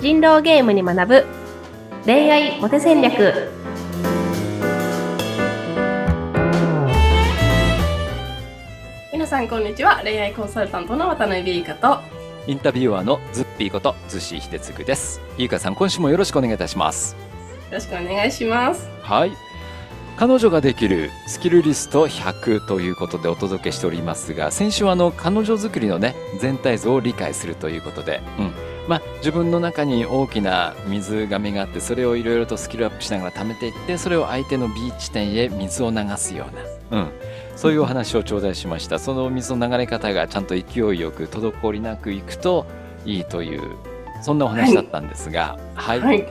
人狼ゲームに学ぶ。恋愛モテ戦略。皆さんこんにちは。恋愛コンサルタントの渡辺優香と。インタビュアーのズッピーことズシ秀嗣です。ゆうかさん、今週もよろしくお願いいたします。よろしくお願いします。はい。彼女ができるスキルリスト100ということでお届けしておりますが、先週はあの彼女作りのね全体像を理解するということで、うん、まあ自分の中に大きな水がめがあって、それをいろいろとスキルアップしながら貯めていって、それを相手の B 地点へ水を流すような、うん、そういうお話を頂戴しました。その水の流れ方がちゃんと勢いよく滞りなくいくといいというそんなお話だったんですが、はい、はい。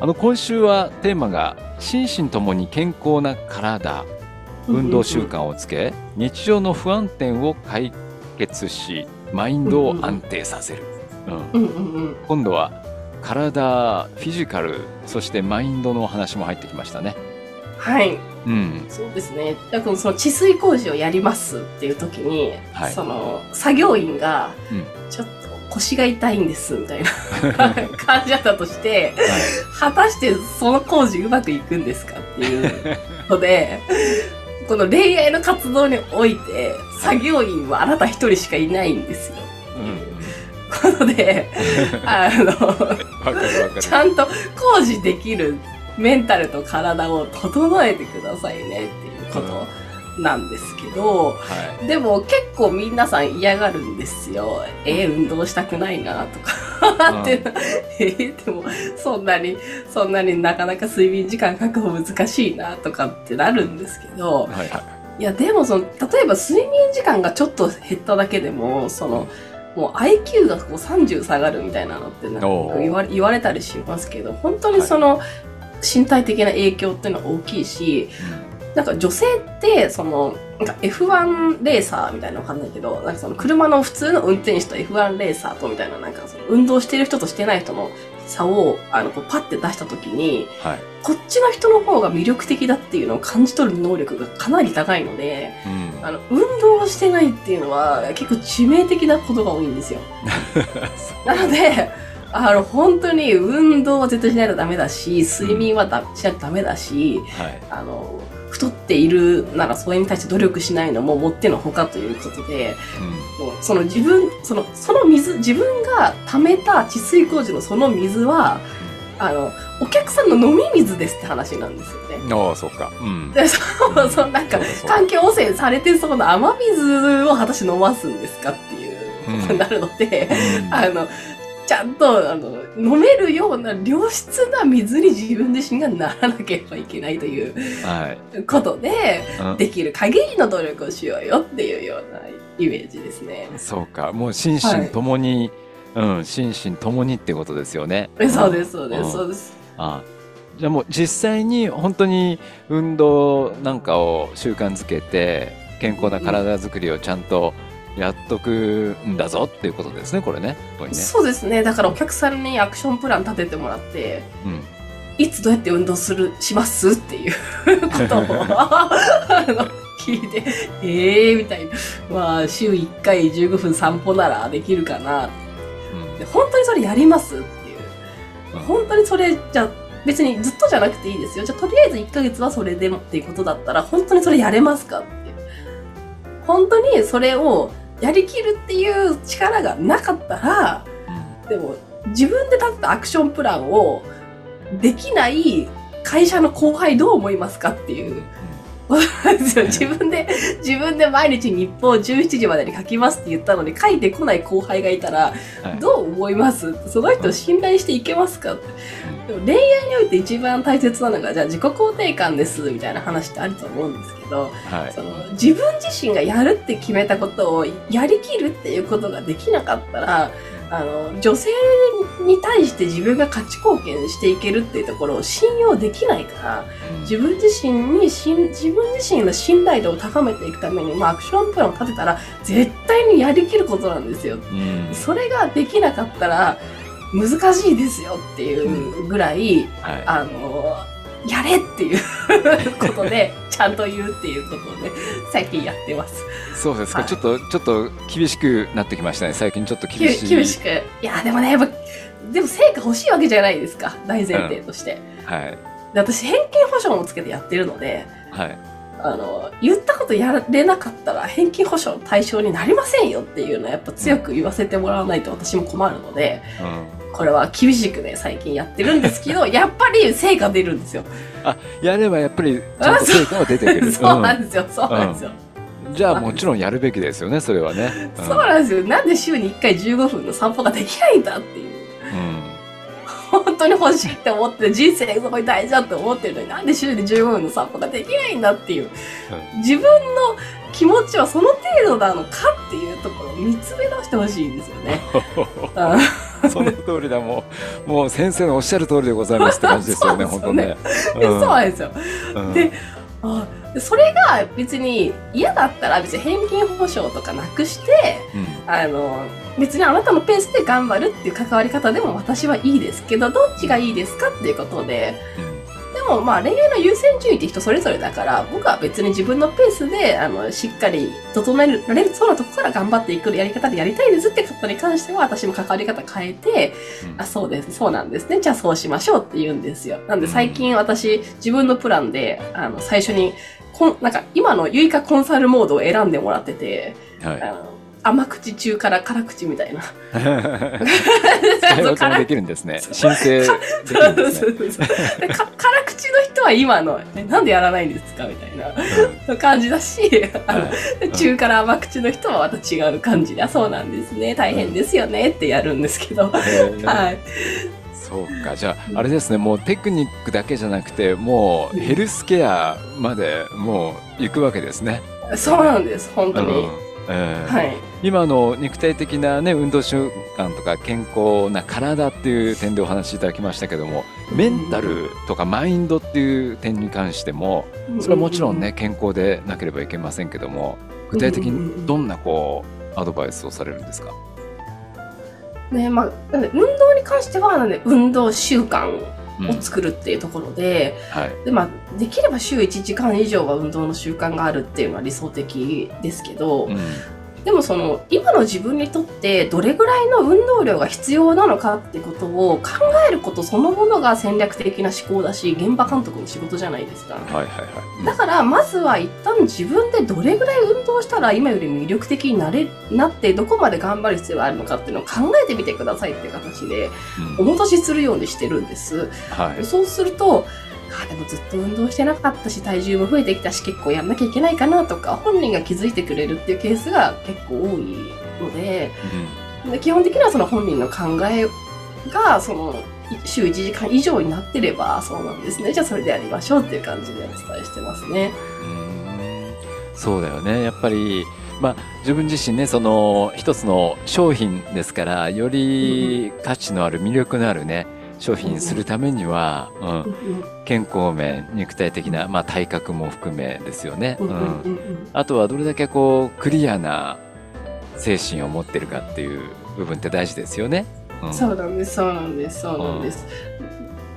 あの今週はテーマが心身ともに健康な体運動習慣をつけ日常の不安点を解決しマインドを安定させる、うん。うんうんうん。今度は体フィジカルそしてマインドのお話も入ってきましたね。はい。うん、そうですね。だからその治水工事をやりますっていう時に、はい。その作業員がうん。ちょっと腰が痛いんですみたいな 感じだったとしてはい。果たしてその工事うまくいくんですかっていうので この恋愛の活動において作業員はあなた一人しかいないんですよ。うんうんことであのちゃんと工事できるメンタルと体を整えてくださいねっていうことなんですけど、はでも結構皆さん嫌がるんですよ。えー運動したくないなとか。うん。ってなえーでもそんなにそんなになかなか睡眠時間確保難しいなとかってなるんですけどいはいはい。いやでもその例えば睡眠時間がちょっと減っただけでもそのもう IQ がこう30下がるみたいなのってなんか言わ言われたりしますけど本当にその身体的な影響っていうのは大きいし、なんか女性って、その、なんか F1 レーサーみたいなのわかんないけど、なんかその車の普通の運転手と F1 レーサーとみたいな、なんかその運動してる人としてない人の差を、あの、こうパッて出したときに、はい。こっちの人の方が魅力的だっていうのを感じ取る能力がかなり高いので、うん。あの、運動をしてないっていうのは結構致命的なことが多いんですよ。なので、あの、本当に運動は絶対しないとダメだし、睡眠はだしないとダメだし、はい。あの、太っているならそれに対して努力しないのももってのほかということで、もうその自分、その、その水、自分が溜めた治水工事のその水は、あの、お客さんの飲み水ですって話なんですよね。うんああそうか。うん。で、そう、そのなんか環境汚染されてそうな雨水を果たして飲ますんですかっていうことになるので、うん。あの、ちゃんと、あの、飲めるような良質な水に自分自身がならなければいけないというはい。ことで、うん。できる限りの努力をしようよっていうようなイメージですね。そうか、もう心身ともに、うん、心身ともにってことですよね。えそうです、そうです、ん。そうです。あ。じゃあもう実際に本当に運動なんかを習慣づけて、健康な体づくりをちゃんとやっとくんだぞっていうことですね、これね。ね。そうですね。だからお客さんにアクションプラン立ててもらって、うん。いつどうやって運動する、しますっていうことを聞いて、ええー、みたいな。まあ、週1回15分散歩ならできるかな。うんで本当にそれやりますっていう。うん本当にそれ、じゃあ別にずっとじゃなくていいですよ。じゃあとりあえず1ヶ月はそれでもっていうことだったら、本当にそれやれますかっていう。本当にそれをやりきるっていう力がなかったら、でも自分で立てたアクションプランをできない会社の後輩どう思いますかっていう。自分で、自分で毎日日報17時までに書きますって言ったのに書いてこない後輩がいたら、はいどう思います？その人を信頼していけますかって。でも恋愛において一番大切なのが、じゃあ自己肯定感ですみたいな話ってあると思うんですけど、はい。その自分自身がやるって決めたことをやりきるっていうことができなかったら、あの、女性に対して自分が価値貢献していけるっていうところを信用できないから、自分自身にしん、自分自身の信頼度を高めていくために、まあ、アクションプランを立てたら、絶対にやりきることなんですよ。うんそれができなかったら、難しいですよっていうぐらい、はい。あの、やれっていうことで、ちゃんと言うっていうことをね、最近やってます。そうですか、はい。ちょっとちょっと厳しくなってきましたね。最近ちょっとき厳しい。厳しく。いや、でもね、やっぱ、でも成果欲しいわけじゃないですか、大前提として。はい。で私、偏見保証もつけてやってるので、はい。あの、言ったことやれなかったら返金保証の対象になりませんよっていうのはやっぱ強く言わせてもらわないと私も困るので、うんこれは厳しくね、最近やってるんですけど、やっぱり成果出るんですよ。やればやっぱりちゃんと成果は出てくる そうなんですよ、そうなんですよ。うんじゃあもちろんやるべきですよねそれはね、うんそうなんですよ。なんで週に1回15分の散歩ができないんだっていう。うん本当に欲しいって思って、人生すごい大事だって思ってるのに、なんで週に15分の散歩ができないんだっていう。自分の気持ちはその程度なのかっていうところを見つめ直してほしいんですよね。う んその通りだ。もうもう先生のおっしゃる通りでございますって感じですよね そう本です当ね。そうなんですよ。うん。であでそれが別に嫌だったら別に返金保証とかなくして、うん。あの、別にあなたのペースで頑張るっていう関わり方でも私はいいですけど、どっちがいいですかっていうことで、でもまあ恋愛の優先順位って人それぞれだから、僕は別に自分のペースで、あの、しっかり整えられるそうなとこから頑張っていくやり方でやりたいですってことに関しては、私も関わり方変えて、うんあ、そうです、そうなんですね。じゃあそうしましょうって言うんですよ。なんで最近私、自分のプランで、あの、最初に、こんなんか今のユイカコンサルモードを選んでもらってて、はあの甘口中辛辛口みたいな。い。使い分けもできるんですね。申請できるんですね。辛口の人は今の、えなんでやらないんですかみたいな感じだし、あのはい中辛甘口の人はまた違う感じで、あそうなんですね、大変ですよねってやるんですけど、はい。そうかじゃああれですねもうテクニックだけじゃなくてもうヘルスケアまでもう行くわけですね。そうなんです、本当に。うんえーはい。今の肉体的な、ね、運動習慣とか健康な体っていう点でお話しいただきましたけどもメンタルとかマインドっていう点に関してもそれはもちろんね健康でなければいけませんけども具体的にどんなこうアドバイスをされるんですか？ねまあ、運動に関してはなんで運動習慣うんを作るっていうところで,、はい。でまあ、できれば週1時間以上は運動の習慣があるっていうのは理想的ですけど、うんでもその今の自分にとってどれぐらいの運動量が必要なのかってことを考えることそのものが戦略的な思考だし現場監督の仕事じゃないですか。はいはいはいだからまずは一旦自分でどれぐらい運動したら今より魅力的になれなってどこまで頑張る必要があるのかっていうのを考えてみてくださいっていう形でうんお戻しするようにしてるんです。はいそうするとあでもずっと運動してなかったし体重も増えてきたし結構やんなきゃいけないかなとか本人が気づいてくれるっていうケースが結構多いのでで基本的にはその本人の考えがそのい週1時間以上になってればそうなんですね。じゃあそれでやりましょうっていう感じでお伝えしてますね。うん。そうだよね。やっぱりまあ自分自身ねその一つの商品ですからより価値のある魅力のあるね商品にするためには、うん。うんうん健康面肉体的な、まあ、体格も含めですよね、うんうんうんうん。うん。あとはどれだけこうクリアな精神を持ってるかっていう部分って大事ですよね。うん。そうなんです、そうなんです、そうなんです。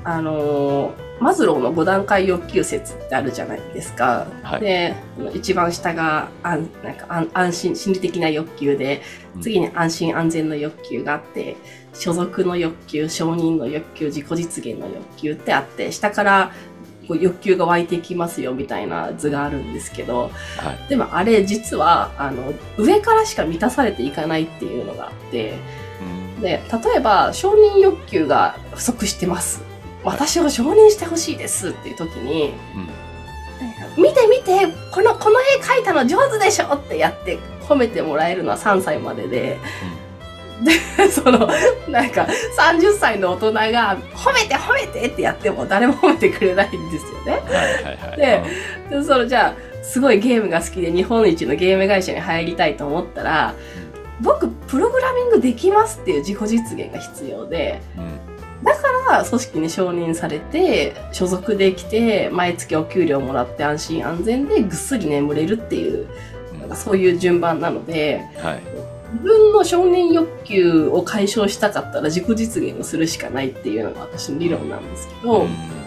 あのーマズローの5段階欲求説ってあるじゃないですか。はいで、一番下が安なんか安安心、心理的な欲求でう、ん次に安心安全の欲求があって、所属の欲求、承認の欲求、自己実現の欲求ってあって、下からこう欲求が湧いてきますよみたいな図があるんですけど、はいでもあれ実は、あの、上からしか満たされていかないっていうのがあって、うんで、例えば、承認欲求が不足してます。私を承認してほしいですっていう時に、見て見てこの、この絵描いたの上手でしょってやって褒めてもらえるのは3歳までで、で、その、なんか、30歳の大人が、褒めて褒めてってやっても誰も褒めてくれないんですよね。でで、その、じゃあ、すごいゲームが好きで日本一のゲーム会社に入りたいと思ったら、僕、プログラミングできますっていう自己実現が必要で、うんが組織に承認されて所属できて毎月お給料もらって安心安全でぐっすり眠れるっていううん。そういう順番なのではい。自分の承認欲求を解消したかったら自己実現をするしかないっていうのが私の理論なんですけど、うん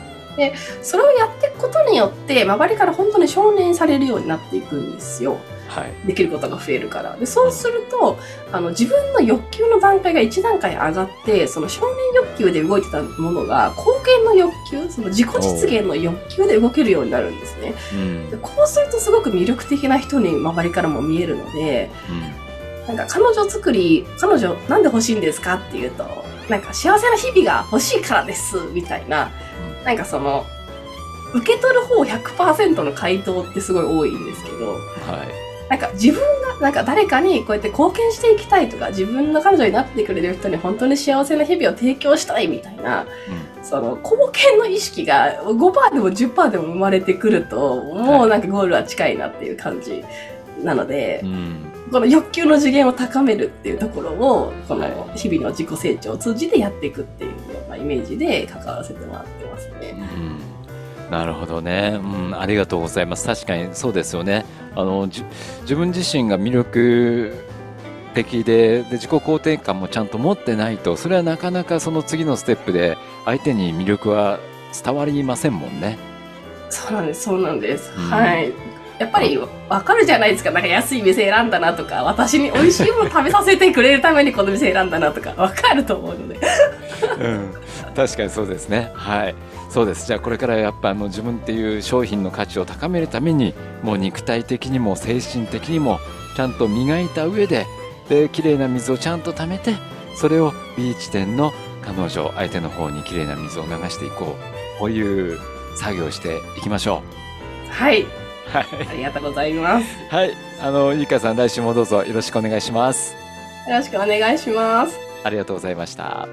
それをやっていくことによって、周りから本当に承認されるようになっていくんですよ。はい。できることが増えるから。で、そうすると、あの、自分の欲求の段階が1段階上がって、その承認欲求で動いてたものが、貢献の欲求、その自己実現の欲求で動けるようになるんですね。うん。でこうするとすごく魅力的な人に周りからも見えるので、なんか彼女作り、彼女なんで欲しいんですかっていうと、なんか幸せな日々が欲しいからです、みたいな、なんかその、受け取る方100%の回答ってすごい多いんですけど、はい。なんか自分が、なんか誰かにこうやって貢献していきたいとか、自分の彼女になってくれる人に本当に幸せな日々を提供したいみたいな、その貢献の意識が5%でも10%でも生まれてくると、もうなんかゴールは近いなっていう感じなので、うん。この欲求の次元を高めるっていうところを、こはいの日々の自己成長を通じてやっていくっていうようなイメージで関わらせてもらってますね。うんなるほどね、うん、ありがとうございます確かにそうですよねあのじ自分自身が魅力的でで自己肯定感もちゃんと持ってないとそれはなかなかその次のステップで相手に魅力は伝わりませんもんね。そうなんです、そうなんです。うんはい。やっぱりわかるじゃないですか。なんか安い店選んだなとか、私に美味しいもの食べさせてくれるためにこの店選んだなとか、わかると思うので。うん、確かにそうですね。はい。そうです。じゃあこれからやっぱあの自分っていう商品の価値を高めるために、もう肉体的にも精神的にもちゃんと磨いた上で、で綺麗な水をちゃんと溜めて、それを B 地点の彼女、相手の方に綺麗な水を流していこう。こういう作業をしていきましょはい。う。はい。ありがとうございます。はい。あの、ゆいかさん来週もどうぞよろしくお願いします。よろしくお願いします。ありがとうございました。